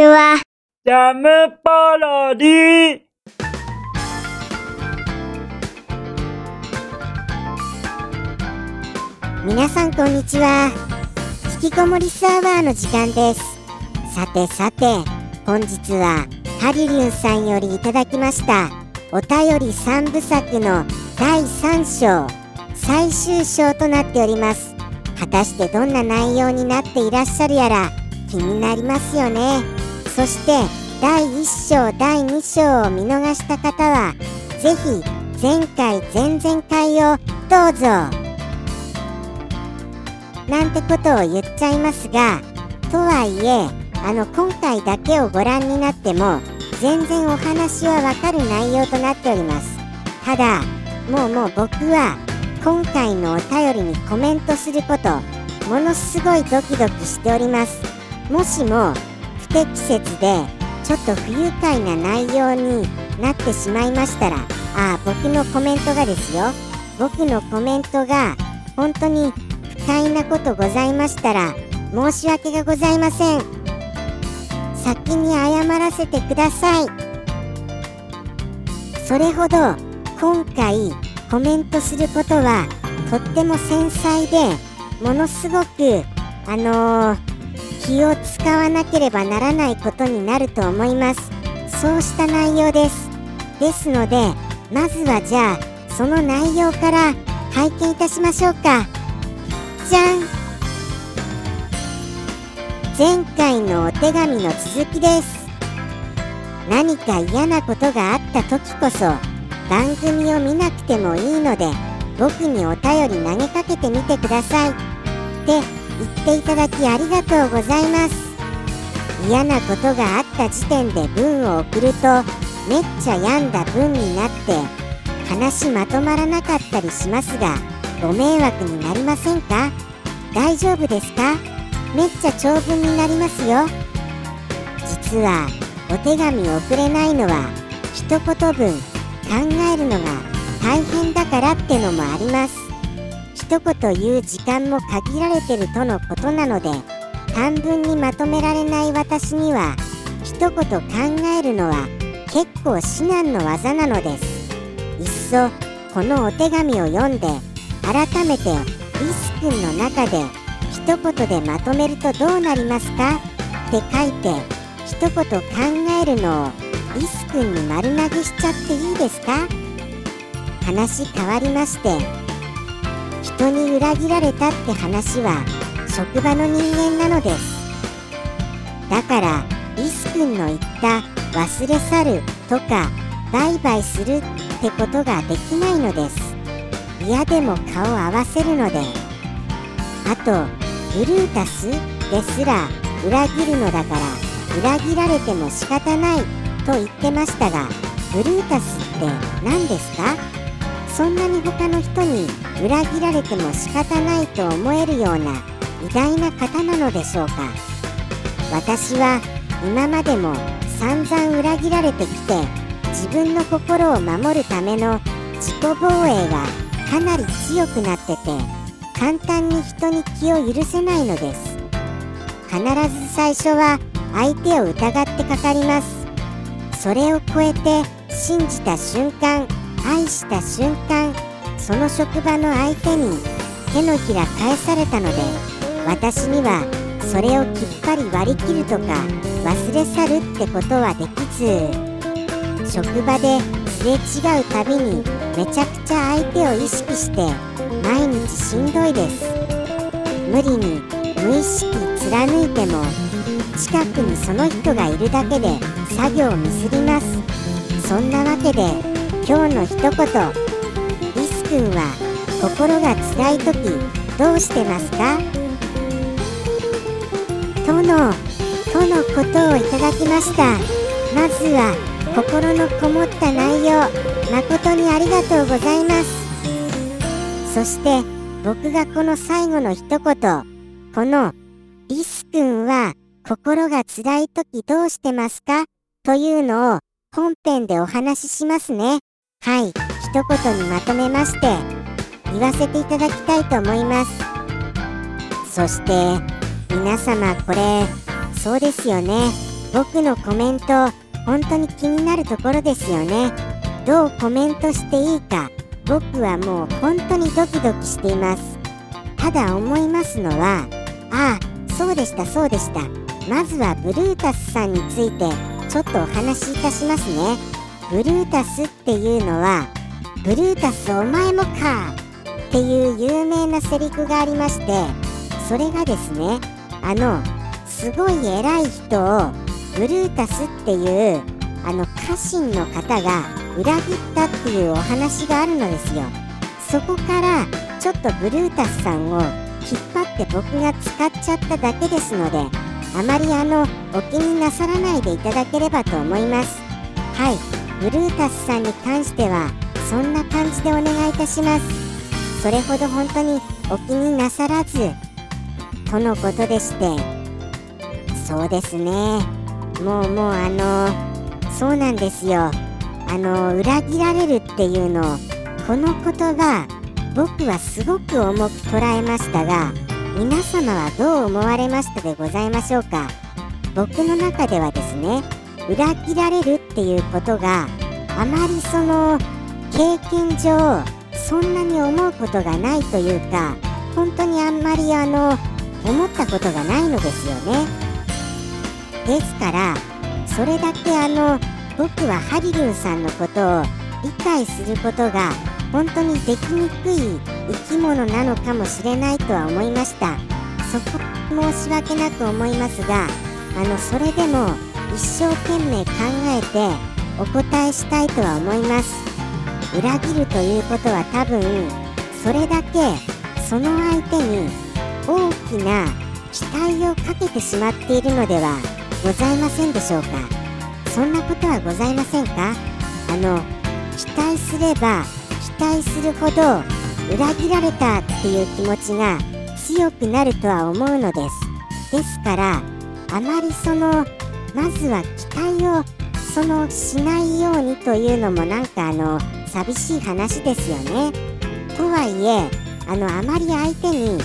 ちは。ジャムパロディ皆さんこんにちは。引きこもりサーバーの時間です。さてさて本日はハリリュンさんよりいただきましたお便り3部作の第3章最終章となっております。果たしてどんな内容になっていらっしゃるやら気になりますよねそして第1章第2章を見逃した方はぜひ前回前々回をどうぞ。なんてことを言っちゃいますがとはいえあの今回だけをご覧になっても全然お話はわかる内容となっております。ただもうもう僕は今回のお便りにコメントすることものすごいドキドキしております。もしも適切でちょっと不愉快な内容になってしまいましたらああ僕のコメントがですよ。僕のコメントが本当に不快なことございましたら申し訳がございません。先に謝らせてください。それほど今回コメントすることはとっても繊細でものすごくあのー、気を使わなければならないことになると思います。そうした内容です。ですのでまずはじゃあその内容から拝見いたしましょうか。じゃん。前回のお手紙の続きです。何か嫌なことがあった時こそ番組を見なくてもいいので僕にお便り投げかけてみてください。って言っていただきありがとうございます。嫌なことがあった時点で文を送るとめっちゃ病んだ文になって話まとまらなかったりしますがご迷惑になりませんか？大丈夫ですか？めっちゃ長文になりますよ。実はお手紙送れないのは一言分考えるのが大変だからってのもあります。一言言う時間も限られてるとのことなので短文にまとめられない私には一言考えるのは結構至難の技なのです。いっそこのお手紙を読んで改めてリス君の中で一言でまとめるとどうなりますか？って書いて一言考えるのをリス君に丸投げしちゃっていいですか？話変わりまして人に裏切られたって話は職場の人間なのです。だからリス君の言った忘れ去るとかバイバイするってことができないのです。嫌でも顔合わせるので。あとブルータスですら裏切るのだから裏切られても仕方ないと言ってましたがブルータスって何ですか？そんなに他の人に裏切られても仕方ないと思えるような偉大な方なのでしょうか。私は今までも散々裏切られてきて自分の心を守るための自己防衛がかなり強くなってて簡単に人に気を許せないのです。必ず最初は相手を疑ってかかります。それを超えて信じた瞬間愛した瞬間その職場の相手に手のひら返されたので私にはそれをきっぱり割り切るとか忘れ去るってことはできず職場ですれ違うたびにめちゃくちゃ相手を意識して毎日しんどいです。無理に無意識貫いても近くにその人がいるだけで作業をミスります。そんなわけで今日の一言。リス君は心が辛い時どうしてますか？とのとのことをいただきました。まずは心のこもった内容。誠にありがとうございます。そして僕がこの最後の一言。このリス君は心が辛い時どうしてますか？というのを本編でお話ししますね。はい。一言にまとめまして言わせていただきたいと思います。そして皆様これそうですよね。僕のコメント本当に気になるところですよね。どうコメントしていいか僕はもう本当にドキドキしています。ただ思いますのはああそうでしたそうでした。まずはブルータスさんについてちょっとお話しいたしますね。ブルータスっていうのはブルータスお前もかっていう有名なセリフがありましてそれがですねあのすごい偉い人をブルータスっていうあの家臣の方が裏切ったっていうお話があるのですよ。そこからちょっとブルータスさんを引っ張って僕が使っちゃっただけですのであまりあのお気になさらないでいただければと思います。はい。ブルータスさんに関してはそんな感じでお願いいたします。それほど本当にお気になさらずとのことでして。そうですね。もうもうあのそうなんですよ。あの裏切られるっていうのこの言葉僕はすごく重く捉えましたが皆様はどう思われましたでございましょうか？僕の中ではですね裏切られるっていうことがあまりその経験上そんなに思うことがないというか本当にあんまりあの思ったことがないのですよね。ですからそれだけあの僕はハリルンさんのことを理解することが本当にできにくい生き物なのかもしれないとは思いました。そこ申し訳なく思いますがあのそれでも一生懸命考えてお答えしたいとは思います。裏切るということは多分それだけその相手に大きな期待をかけてしまっているのではございませんでしょうか。そんなことはございませんか？あの期待すれば期待するほど裏切られたっていう気持ちが強くなるとは思うのです。ですからあまりそのまずは期待をそのしないようにというのもなんかあの寂しい話ですよね。とはいえあのあまり相手に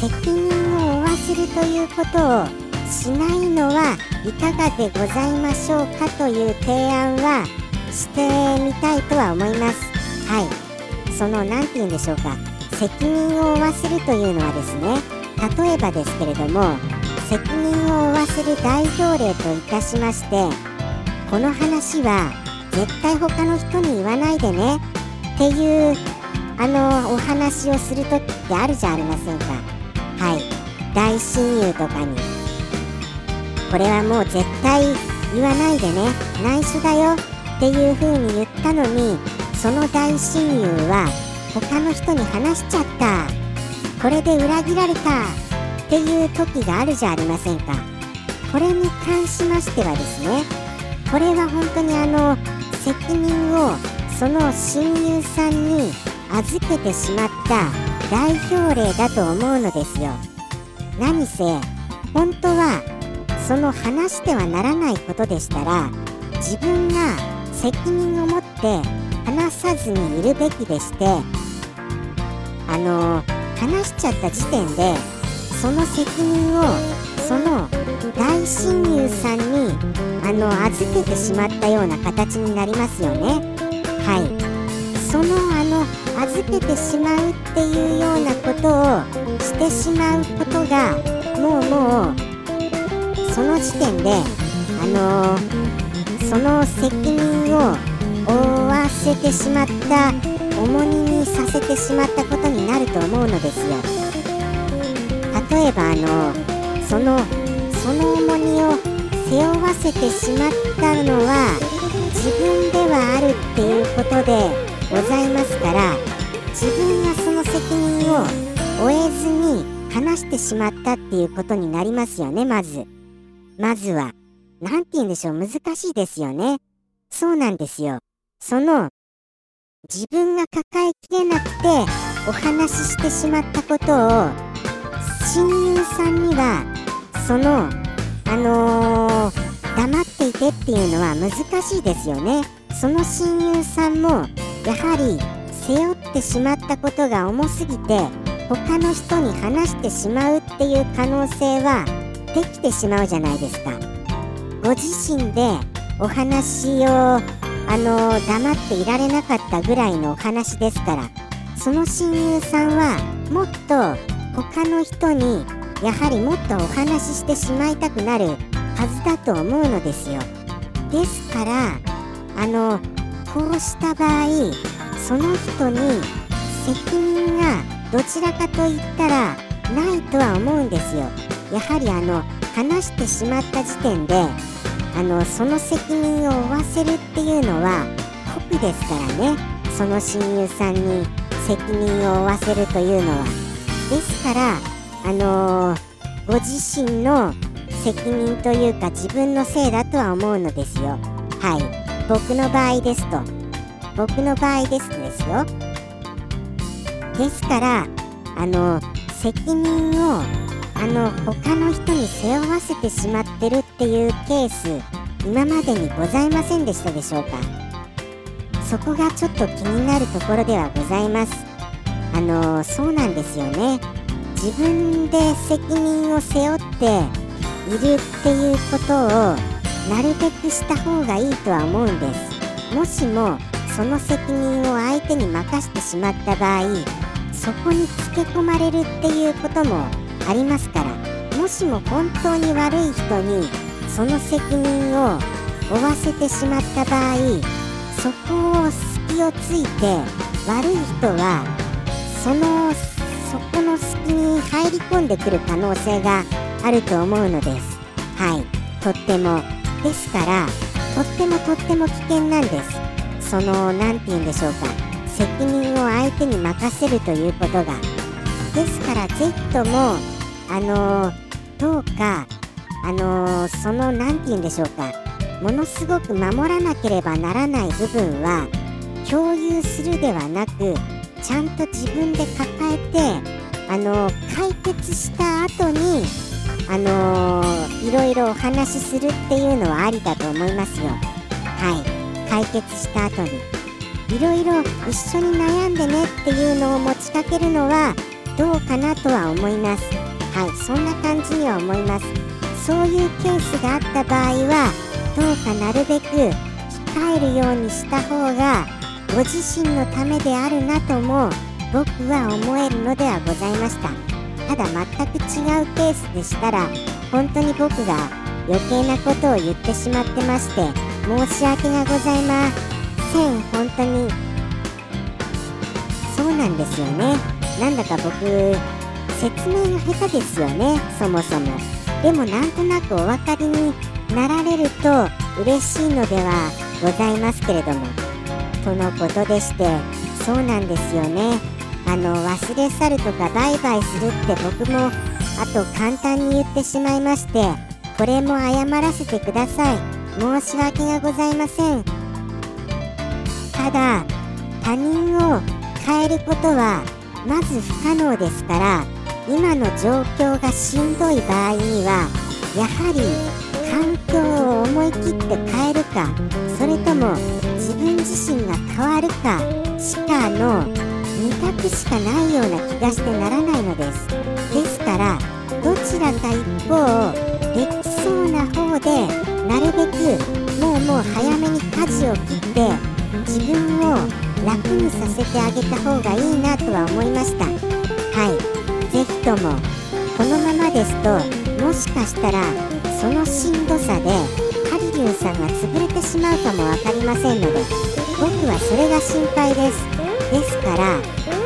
責任を負わせるということをしないのはいかがでございましょうかという提案はしてみたいとは思います。はい。その何て言うんでしょうか。責任を負わせるというのはですね例えばですけれども責任を負わせる代表例といたしましてこの話は絶対他の人に言わないでねっていうあのお話をする時ってあるじゃありませんか。はい。大親友とかに。これはもう絶対言わないでね。内緒だよ。っていう風に言ったのにその大親友は他の人に話しちゃった。これで裏切られた。っていう時があるじゃありませんか。これに関しましてはですねこれは本当にあの責任をその親友さんに預けてしまった代表例だと思うのですよ。何せ本当はその話してはならないことでしたら自分が責任を持って話さずにいるべきでしてあの話しちゃった時点でその責任をその大親友さんにあの預けてしまったような形になりますよね。はい。そのあの預けてしまうっていうようなことをしてしまうことがもうもうその時点であのその責任を負わせてしまった重荷にさせてしまったことになると思うのですよ。例えばあのそのその重荷を背負わせてしまったのは自分ではあるっていうことでございますから自分がその責任を負えずに話してしまったっていうことになりますよねまず。まずは。何て言うんでしょう難しいですよね。そうなんですよ。その自分が抱えきれなくてお話ししてしまったことを親友さんにはそのあのー、黙っていてっていうのは難しいですよね。その親友さんもやはり背負ってしまったことが重すぎて他の人に話してしまうっていう可能性はできてしまうじゃないですか。ご自身でお話をあの黙っていられなかったぐらいのお話ですからその親友さんはもっと他の人にやはりもっとお話ししてしまいたくなるはずだと思うのですよ。ですからあのこうした場合その人に責任がどちらかといったらないとは思うんですよ。やはりあの話してしまった時点であのその責任を負わせるっていうのは酷ですからね。その親友さんに責任を負わせるというのは。ですからあのー、ご自身の責任というか自分のせいだとは思うのですよ。はい。僕の場合ですと。僕の場合ですとですよ。ですからあの責任をあの他の人に背負わせてしまってるっていうケース今までにございませんでしたでしょうか？そこがちょっと気になるところではございます。あのそうなんですよね。自分で責任を背負っているっていうことをなるべくした方がいいとは思うんです。もしもその責任を相手に任してしまった場合そこにつけ込まれるっていうこともありますからもしも本当に悪い人にその責任を負わせてしまった場合そこを隙をついて悪い人はそのそこの隙に入り込んでくる可能性があると思うのです。はい。とってもですからとってもとっても危険なんです。その何て言うんでしょうか。責任を相手に任せるということが。ですからぜひともあの、どうかあの、その何て言うんでしょうか。ものすごく守らなければならない部分は共有するではなくちゃんと自分で抱えてあの解決した後にあの、いろいろお話しするっていうのはありだと思いますよ。はい。解決した後に。いろいろ一緒に悩んでねっていうのを持ちかけるのはどうかなとは思います。はい。そんな感じには思います。そういうケースがあった場合はどうかなるべく控えるようにした方がご自身のためであるなとも僕は思えるのではございました。ただ全く違うケースでしたら本当に僕が余計なことを言ってしまってまして申し訳がございません。本当に。そうなんですよね。なんだか僕説明が下手ですよね。そもそも。でもなんとなくお分かりになられると嬉しいのではございますけれども。とのことでしてそうなんですよね。あの忘れ去るとかバイバイするって僕もあと簡単に言ってしまいましてこれも謝らせてください。申し訳がございません。ただ他人を変えることはまず不可能ですから今の状況がしんどい場合にはやはり環境を思い切って変えるかそれとも自分自身が変わるかしかの2択しかないような気がしてならないのです。ですからどちらか一方できそうな方でなるべくもうもう早めに舵を切って自分を楽にさせてあげた方がいいなとは思いました。はい。是非ともこのままですともしかしたらそのしんどさでカリリュンさんが潰れてしまうかも分かりませんので僕はそれが心配です。ですから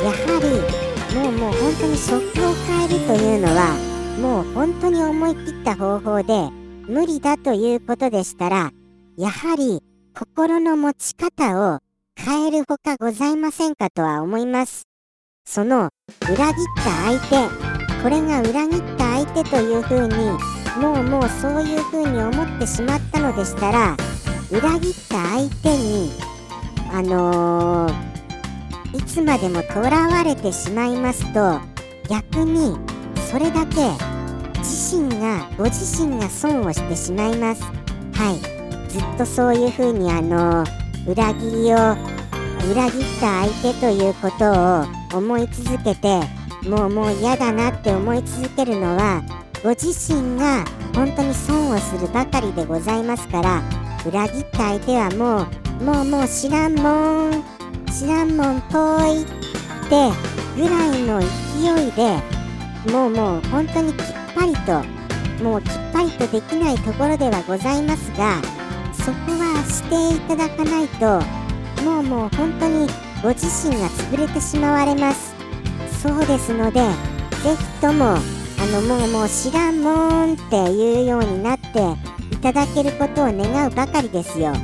やはりもうもう本当に食を変えるというのはもう本当に思い切った方法で無理だということでしたらやはり心の持ち方を変えるほかございませんかとは思います。その裏切った相手これが裏切った相手というふうにもうもうそういう風に思ってしまったのでしたら裏切った相手にあのー、いつまでもとらわれてしまいますと逆にそれだけ自身がご自身が損をしてしまいます。はい。ずっとそういう風にあのー、裏切りを裏切った相手ということを思い続けてもうもう嫌だなって思い続けるのはご自身が本当に損をするばかりでございますから裏切った相手はもうもうもう知らんもん知らんもんぽいってぐらいの勢いでもうもう本当にきっぱりともうきっぱりとできないところではございますがそこはしていただかないともうもう本当にご自身が潰れてしまわれます。そうですのでぜひともあのもうもう知らんもんっていうようになっていただけることを願うばかりですよ。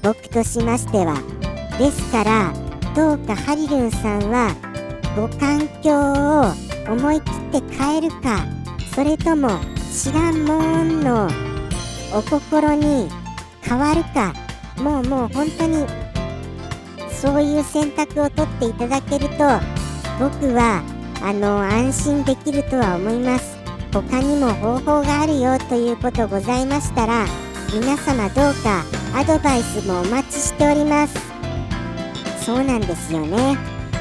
僕としましては。ですからどうかハリルンさんはご環境を思い切って変えるかそれとも知らんもんのお心に変わるかもうもう本当にそういう選択を取っていただけると僕はあの安心できるとは思います。他にも方法があるよということございましたら皆様どうかアドバイスもお待ちしております。そうなんですよね。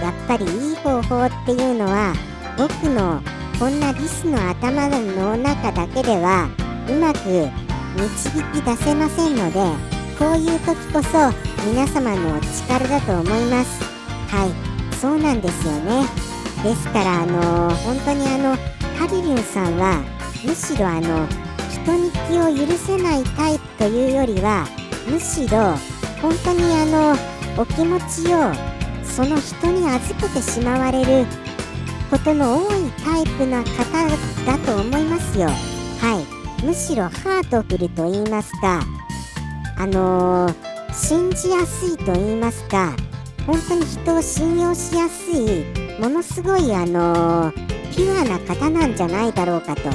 やっぱりいい方法っていうのは僕のこんなリスの頭の中だけではうまく導き出せませんのでこういう時こそ皆様のお力だと思います。はい。そうなんですよね。ですからあの本当にあのハリリュンさんはむしろあの人に気を許せないタイプというよりはむしろ本当にあのお気持ちをその人に預けてしまわれることの多いタイプな方だと思いますよ。はい。むしろハートフルと言いますかあのー、信じやすいと言いますか本当に人を信用しやすいものすごいあの、ピュアな方なんじゃないだろうかと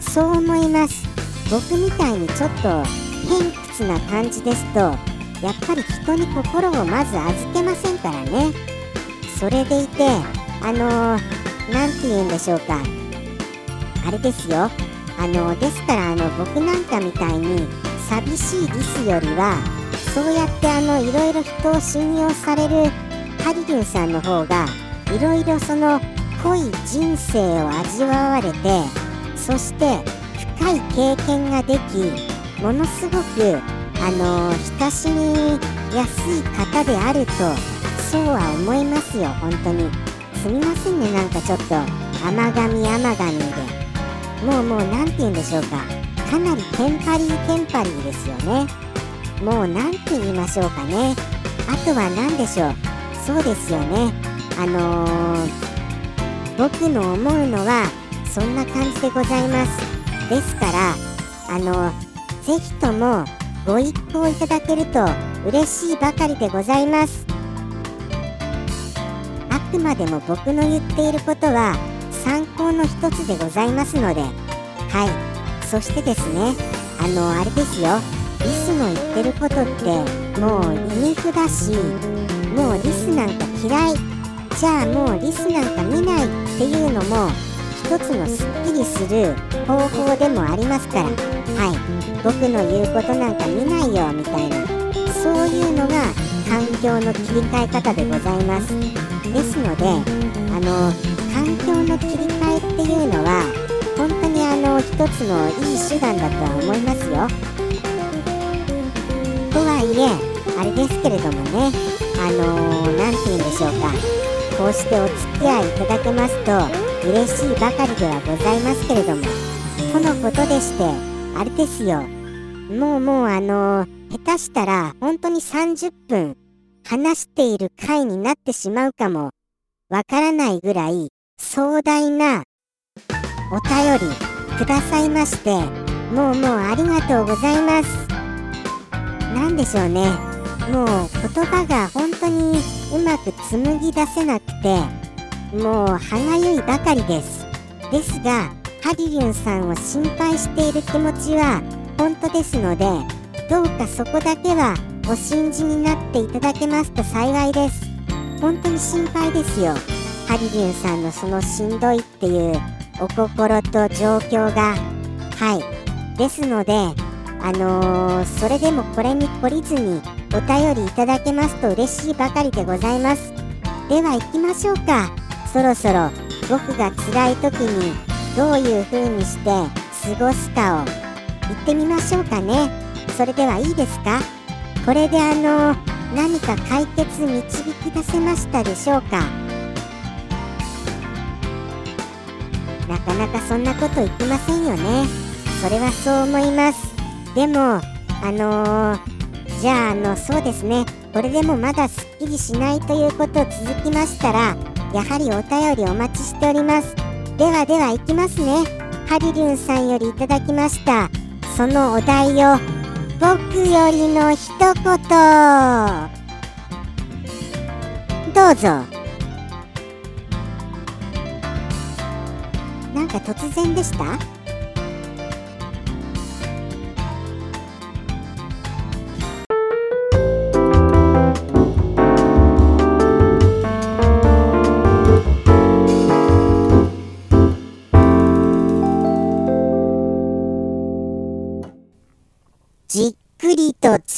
そう思います。僕みたいにちょっと偏屈な感じですとやっぱり人に心をまず預けませんからね。それでいてあの何、て言うんでしょうか。あれですよ。あのですからあの僕なんかみたいに寂しいリスよりはそうやってあのいろいろ人を信用されるハリリンさんの方がいろいろその濃い人生を味わわれてそして深い経験ができものすごくあの親しみやすい方であるとそうは思いますよ本当に。すみませんねなんかちょっと甘噛み甘噛みで。もうもう何て言うんでしょうか。かなりテンパリーテンパリーですよね。もう何て言いましょうかね。あとは何でしょう。そうですよね。あのー、僕の思うのはそんな感じでございます。ですからあのぜひともご一報いただけると嬉しいばかりでございます。あくまでも僕の言っていることは参考の一つでございますのではい。そしてですねあのあれですよ。リスの言ってることってもうインフだしもうリスなんか嫌い。じゃあもうリスなんか見ないっていうのも一つのすっきりする方法でもありますから。はい。僕の言うことなんか見ないよみたいな。そういうのが環境の切り替え方でございます。ですのであの環境の切り替えっていうのは本当にあの一つのいい手段だとは思いますよ。とはいえあれですけれどもねあの何、て言うんでしょうか。こうしてお付き合いいただけますと嬉しいばかりではございますけれどもとのことでしてあれですよ。もうもうあの、下手したら本当に30分話している回になってしまうかもわからないぐらい壮大なお便りくださいましてもうもうありがとうございます。何でしょうね。もう言葉が本当にうまく紡ぎ出せなくてもう歯がゆいばかりです。ですがハリリュンさんを心配している気持ちは本当ですのでどうかそこだけはお信じになっていただけますと幸いです。本当に心配ですよ。ハリリュンさんのそのしんどいっていうお心と状況が。はい。ですのであのー、それでもこれに懲りずにお便りいただけますと嬉しいばかりでございます。では行きましょうか。そろそろ僕が辛い時にどういう風にして過ごすかを。言ってみましょうかね。それではいいですか？これであの何か解決導き出せましたでしょうか？なかなかそんなこと言ってませんよね。それはそう思います。でもあのーじゃああのそうですね。これでもまだすっきりしないということ続きましたらやはりお便りお待ちしております。ではでは行きますね。ハリリュンさんよりいただきました。そのお題を僕よりの一言。どうぞ。なんか突然でした？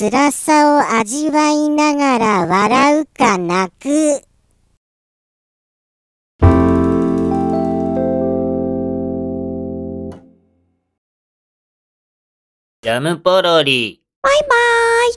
辛さを味わいながら笑うか泣く。ジャムポロリ。バイバーイ。